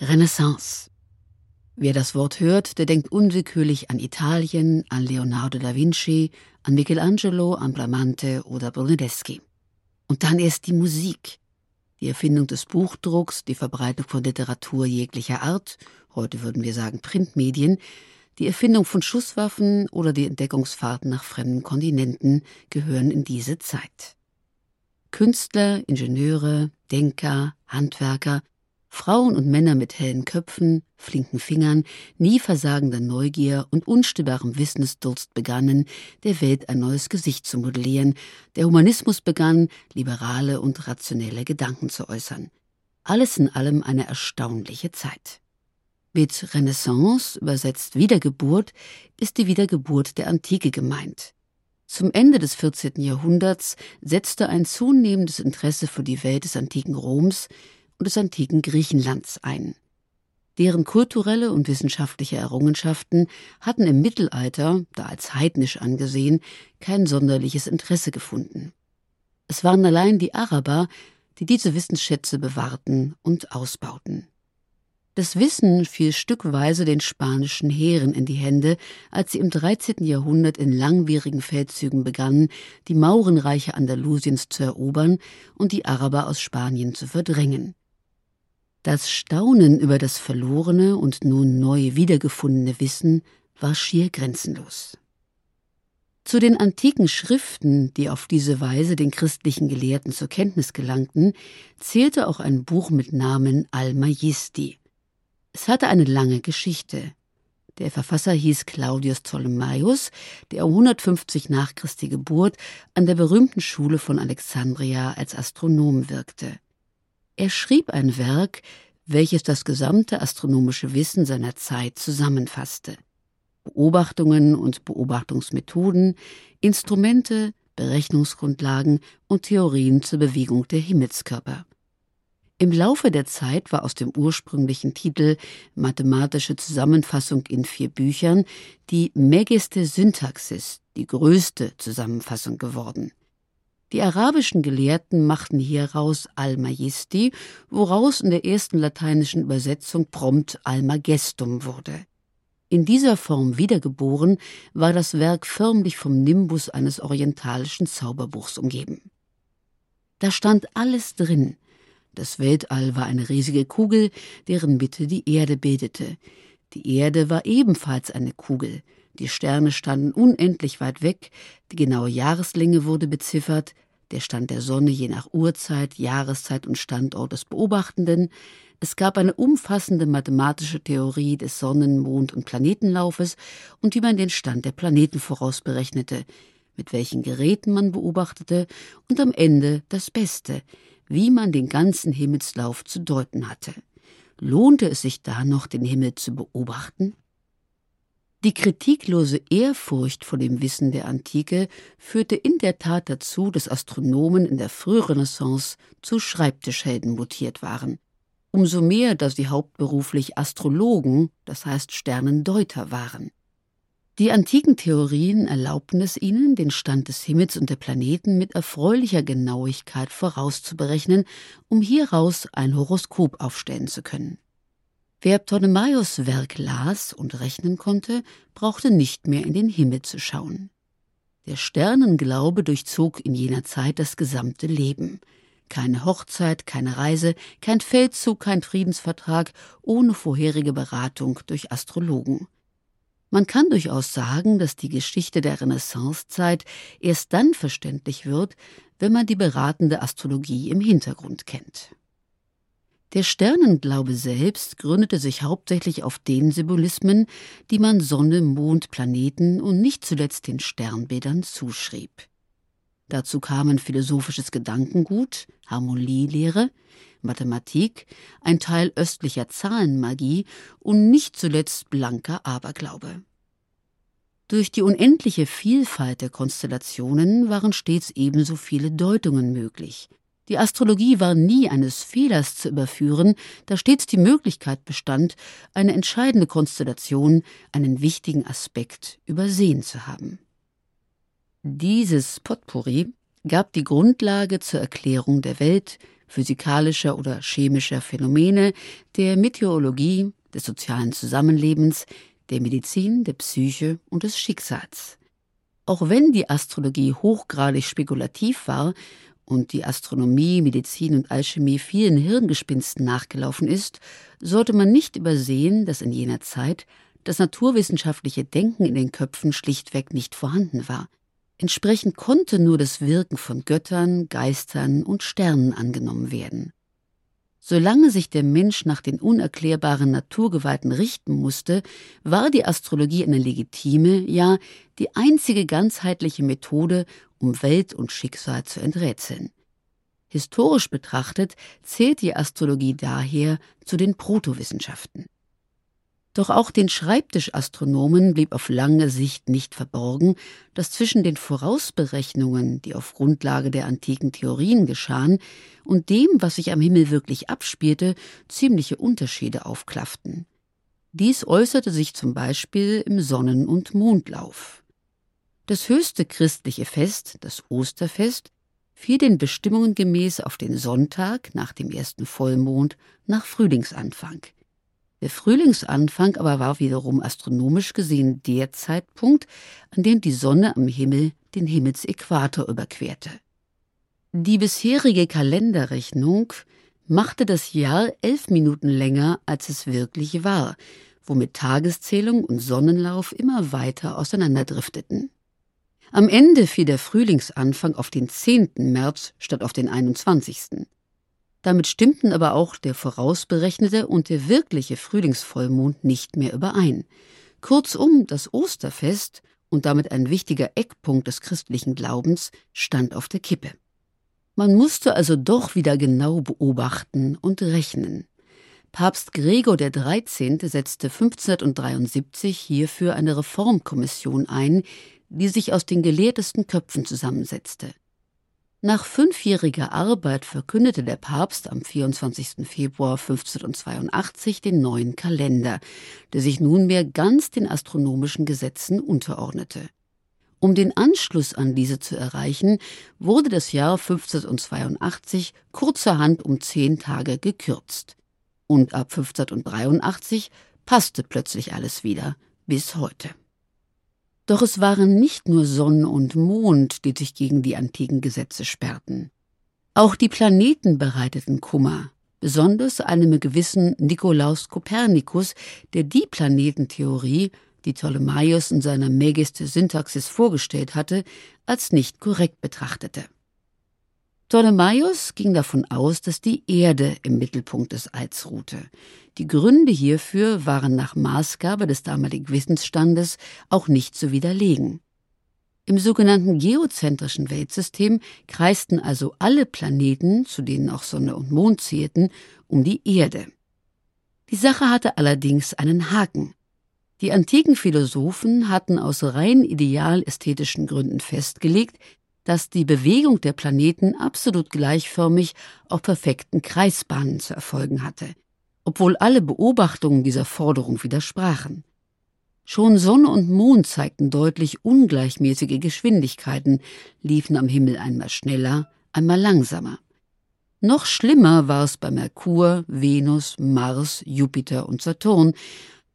Renaissance. Wer das Wort hört, der denkt unwillkürlich an Italien, an Leonardo da Vinci, an Michelangelo, an Bramante oder Brunelleschi. Und dann erst die Musik. Die Erfindung des Buchdrucks, die Verbreitung von Literatur jeglicher Art, heute würden wir sagen Printmedien, die Erfindung von Schusswaffen oder die Entdeckungsfahrten nach fremden Kontinenten gehören in diese Zeit. Künstler, Ingenieure, Denker, Handwerker Frauen und Männer mit hellen Köpfen, flinken Fingern, nie versagender Neugier und unstillbarem Wissensdurst begannen, der Welt ein neues Gesicht zu modellieren, der Humanismus begann, liberale und rationelle Gedanken zu äußern. Alles in allem eine erstaunliche Zeit. Mit Renaissance, übersetzt Wiedergeburt, ist die Wiedergeburt der Antike gemeint. Zum Ende des 14. Jahrhunderts setzte ein zunehmendes Interesse für die Welt des antiken Roms, und des antiken Griechenlands ein. Deren kulturelle und wissenschaftliche Errungenschaften hatten im Mittelalter, da als heidnisch angesehen, kein sonderliches Interesse gefunden. Es waren allein die Araber, die diese Wissensschätze bewahrten und ausbauten. Das Wissen fiel stückweise den spanischen Heeren in die Hände, als sie im 13. Jahrhundert in langwierigen Feldzügen begannen, die Maurenreiche Andalusiens zu erobern und die Araber aus Spanien zu verdrängen. Das Staunen über das verlorene und nun neu wiedergefundene Wissen war schier grenzenlos. Zu den antiken Schriften, die auf diese Weise den christlichen Gelehrten zur Kenntnis gelangten, zählte auch ein Buch mit Namen Almajisti. Es hatte eine lange Geschichte. Der Verfasser hieß Claudius Ptolemaios, der um 150 nach Christi Geburt an der berühmten Schule von Alexandria als Astronom wirkte. Er schrieb ein Werk, welches das gesamte astronomische Wissen seiner Zeit zusammenfasste. Beobachtungen und Beobachtungsmethoden, Instrumente, Berechnungsgrundlagen und Theorien zur Bewegung der Himmelskörper. Im Laufe der Zeit war aus dem ursprünglichen Titel Mathematische Zusammenfassung in vier Büchern die Megiste Syntaxis, die größte Zusammenfassung geworden. Die arabischen Gelehrten machten hieraus Al-Majisti, woraus in der ersten lateinischen Übersetzung prompt Almagestum wurde. In dieser Form wiedergeboren war das Werk förmlich vom Nimbus eines orientalischen Zauberbuchs umgeben. Da stand alles drin. Das Weltall war eine riesige Kugel, deren Mitte die Erde bildete. Die Erde war ebenfalls eine Kugel. Die Sterne standen unendlich weit weg, die genaue Jahreslänge wurde beziffert, der Stand der Sonne je nach Uhrzeit, Jahreszeit und Standort des Beobachtenden. Es gab eine umfassende mathematische Theorie des Sonnen-, Mond- und Planetenlaufes und wie man den Stand der Planeten vorausberechnete, mit welchen Geräten man beobachtete und am Ende das Beste, wie man den ganzen Himmelslauf zu deuten hatte. Lohnte es sich da noch, den Himmel zu beobachten? Die kritiklose Ehrfurcht vor dem Wissen der Antike führte in der Tat dazu, dass Astronomen in der Frührenaissance zu Schreibtischhelden mutiert waren. Umso mehr, dass sie hauptberuflich Astrologen, das heißt Sternendeuter waren. Die antiken Theorien erlaubten es ihnen, den Stand des Himmels und der Planeten mit erfreulicher Genauigkeit vorauszuberechnen, um hieraus ein Horoskop aufstellen zu können. Wer Ptolemaios Werk las und rechnen konnte, brauchte nicht mehr in den Himmel zu schauen. Der Sternenglaube durchzog in jener Zeit das gesamte Leben. Keine Hochzeit, keine Reise, kein Feldzug, kein Friedensvertrag ohne vorherige Beratung durch Astrologen. Man kann durchaus sagen, dass die Geschichte der Renaissancezeit erst dann verständlich wird, wenn man die beratende Astrologie im Hintergrund kennt. Der Sternenglaube selbst gründete sich hauptsächlich auf den Symbolismen, die man Sonne, Mond, Planeten und nicht zuletzt den Sternbildern zuschrieb. Dazu kamen philosophisches Gedankengut, Harmonielehre, Mathematik, ein Teil östlicher Zahlenmagie und nicht zuletzt blanker Aberglaube. Durch die unendliche Vielfalt der Konstellationen waren stets ebenso viele Deutungen möglich. Die Astrologie war nie eines Fehlers zu überführen, da stets die Möglichkeit bestand, eine entscheidende Konstellation, einen wichtigen Aspekt übersehen zu haben. Dieses Potpourri gab die Grundlage zur Erklärung der Welt, physikalischer oder chemischer Phänomene, der Meteorologie, des sozialen Zusammenlebens, der Medizin, der Psyche und des Schicksals. Auch wenn die Astrologie hochgradig spekulativ war und die Astronomie, Medizin und Alchemie vielen Hirngespinsten nachgelaufen ist, sollte man nicht übersehen, dass in jener Zeit das naturwissenschaftliche Denken in den Köpfen schlichtweg nicht vorhanden war. Entsprechend konnte nur das Wirken von Göttern, Geistern und Sternen angenommen werden. Solange sich der Mensch nach den unerklärbaren Naturgewalten richten musste, war die Astrologie eine legitime, ja die einzige ganzheitliche Methode, um Welt und Schicksal zu enträtseln. Historisch betrachtet zählt die Astrologie daher zu den Protowissenschaften. Doch auch den Schreibtischastronomen blieb auf lange Sicht nicht verborgen, dass zwischen den Vorausberechnungen, die auf Grundlage der antiken Theorien geschahen, und dem, was sich am Himmel wirklich abspielte, ziemliche Unterschiede aufklafften. Dies äußerte sich zum Beispiel im Sonnen- und Mondlauf. Das höchste christliche Fest, das Osterfest, fiel den Bestimmungen gemäß auf den Sonntag nach dem ersten Vollmond nach Frühlingsanfang. Der Frühlingsanfang aber war wiederum astronomisch gesehen der Zeitpunkt, an dem die Sonne am Himmel den Himmelsäquator überquerte. Die bisherige Kalenderrechnung machte das Jahr elf Minuten länger, als es wirklich war, womit Tageszählung und Sonnenlauf immer weiter auseinanderdrifteten. Am Ende fiel der Frühlingsanfang auf den 10. März statt auf den 21. Damit stimmten aber auch der vorausberechnete und der wirkliche Frühlingsvollmond nicht mehr überein. Kurzum, das Osterfest und damit ein wichtiger Eckpunkt des christlichen Glaubens stand auf der Kippe. Man musste also doch wieder genau beobachten und rechnen. Papst Gregor XIII. setzte 1573 hierfür eine Reformkommission ein, die sich aus den gelehrtesten Köpfen zusammensetzte. Nach fünfjähriger Arbeit verkündete der Papst am 24. Februar 1582 den neuen Kalender, der sich nunmehr ganz den astronomischen Gesetzen unterordnete. Um den Anschluss an diese zu erreichen, wurde das Jahr 1582 kurzerhand um zehn Tage gekürzt. Und ab 1583 passte plötzlich alles wieder, bis heute. Doch es waren nicht nur Sonne und Mond, die sich gegen die antiken Gesetze sperrten. Auch die Planeten bereiteten Kummer, besonders einem gewissen Nikolaus Kopernikus, der die Planetentheorie, die Ptolemaios in seiner Megiste Syntaxis vorgestellt hatte, als nicht korrekt betrachtete. Ptolemaios ging davon aus, dass die Erde im Mittelpunkt des Alls ruhte. Die Gründe hierfür waren nach Maßgabe des damaligen Wissensstandes auch nicht zu widerlegen. Im sogenannten geozentrischen Weltsystem kreisten also alle Planeten, zu denen auch Sonne und Mond zählten, um die Erde. Die Sache hatte allerdings einen Haken. Die antiken Philosophen hatten aus rein ideal ästhetischen Gründen festgelegt, dass die Bewegung der Planeten absolut gleichförmig auf perfekten Kreisbahnen zu erfolgen hatte, obwohl alle Beobachtungen dieser Forderung widersprachen. Schon Sonne und Mond zeigten deutlich ungleichmäßige Geschwindigkeiten, liefen am Himmel einmal schneller, einmal langsamer. Noch schlimmer war es bei Merkur, Venus, Mars, Jupiter und Saturn,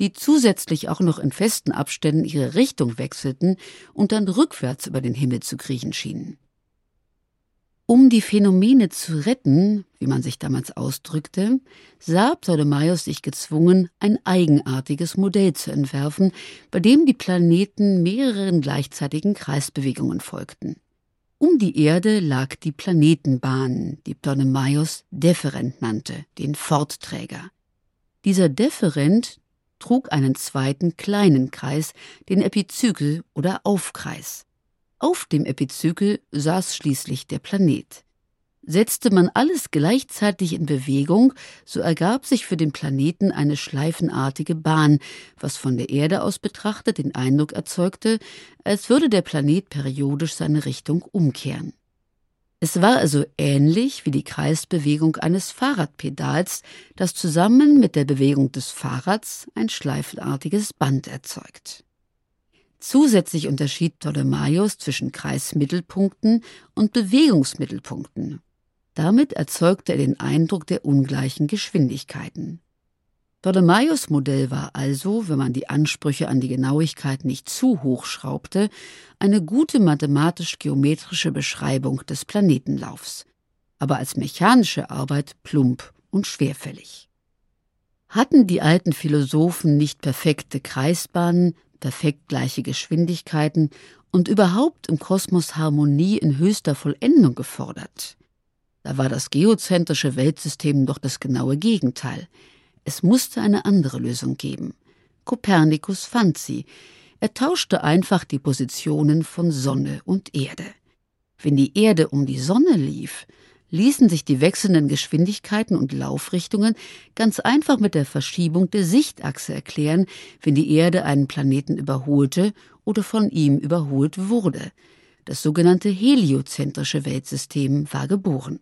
die zusätzlich auch noch in festen Abständen ihre Richtung wechselten und dann rückwärts über den Himmel zu kriechen schienen. Um die Phänomene zu retten, wie man sich damals ausdrückte, sah Ptolemaios sich gezwungen, ein eigenartiges Modell zu entwerfen, bei dem die Planeten mehreren gleichzeitigen Kreisbewegungen folgten. Um die Erde lag die Planetenbahn, die Ptolemaios Deferent nannte, den Fortträger. Dieser Deferent trug einen zweiten kleinen Kreis, den Epizykel oder Aufkreis. Auf dem Epizykel saß schließlich der Planet. Setzte man alles gleichzeitig in Bewegung, so ergab sich für den Planeten eine schleifenartige Bahn, was von der Erde aus betrachtet den Eindruck erzeugte, als würde der Planet periodisch seine Richtung umkehren. Es war also ähnlich wie die Kreisbewegung eines Fahrradpedals, das zusammen mit der Bewegung des Fahrrads ein schleifenartiges Band erzeugt. Zusätzlich unterschied Ptolemaios zwischen Kreismittelpunkten und Bewegungsmittelpunkten. Damit erzeugte er den Eindruck der ungleichen Geschwindigkeiten. Ptolemaios Modell war also, wenn man die Ansprüche an die Genauigkeit nicht zu hoch schraubte, eine gute mathematisch-geometrische Beschreibung des Planetenlaufs, aber als mechanische Arbeit plump und schwerfällig. Hatten die alten Philosophen nicht perfekte Kreisbahnen, perfekt gleiche Geschwindigkeiten und überhaupt im Kosmos Harmonie in höchster Vollendung gefordert. Da war das geozentrische Weltsystem doch das genaue Gegenteil. Es musste eine andere Lösung geben. Kopernikus fand sie. Er tauschte einfach die Positionen von Sonne und Erde. Wenn die Erde um die Sonne lief, ließen sich die wechselnden Geschwindigkeiten und Laufrichtungen ganz einfach mit der Verschiebung der Sichtachse erklären, wenn die Erde einen Planeten überholte oder von ihm überholt wurde. Das sogenannte heliozentrische Weltsystem war geboren.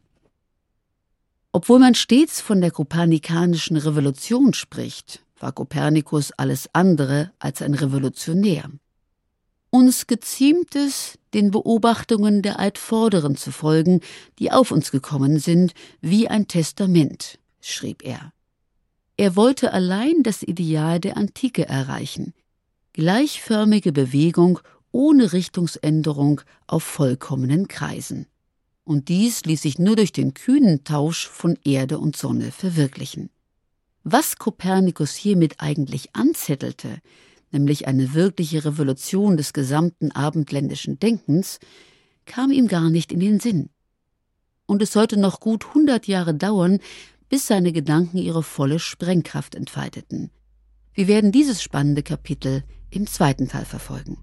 Obwohl man stets von der kopernikanischen Revolution spricht, war Kopernikus alles andere als ein Revolutionär. Uns geziemt es, den Beobachtungen der Altvorderen zu folgen, die auf uns gekommen sind, wie ein Testament, schrieb er. Er wollte allein das Ideal der Antike erreichen, gleichförmige Bewegung ohne Richtungsänderung auf vollkommenen Kreisen. Und dies ließ sich nur durch den kühnen Tausch von Erde und Sonne verwirklichen. Was Kopernikus hiermit eigentlich anzettelte, nämlich eine wirkliche Revolution des gesamten abendländischen Denkens, kam ihm gar nicht in den Sinn. Und es sollte noch gut hundert Jahre dauern, bis seine Gedanken ihre volle Sprengkraft entfalteten. Wir werden dieses spannende Kapitel im zweiten Teil verfolgen.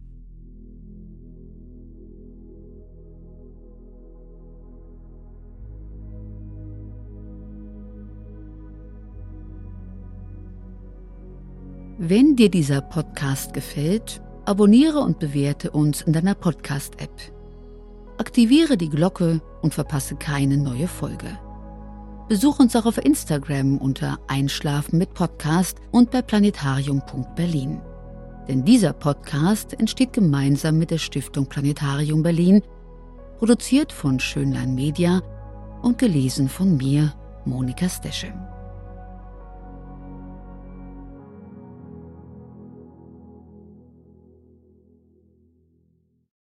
Wenn dir dieser Podcast gefällt, abonniere und bewerte uns in deiner Podcast-App. Aktiviere die Glocke und verpasse keine neue Folge. Besuch uns auch auf Instagram unter Einschlafen mit Podcast und bei planetarium.berlin. Denn dieser Podcast entsteht gemeinsam mit der Stiftung Planetarium Berlin, produziert von Schönlein Media und gelesen von mir, Monika Steschem.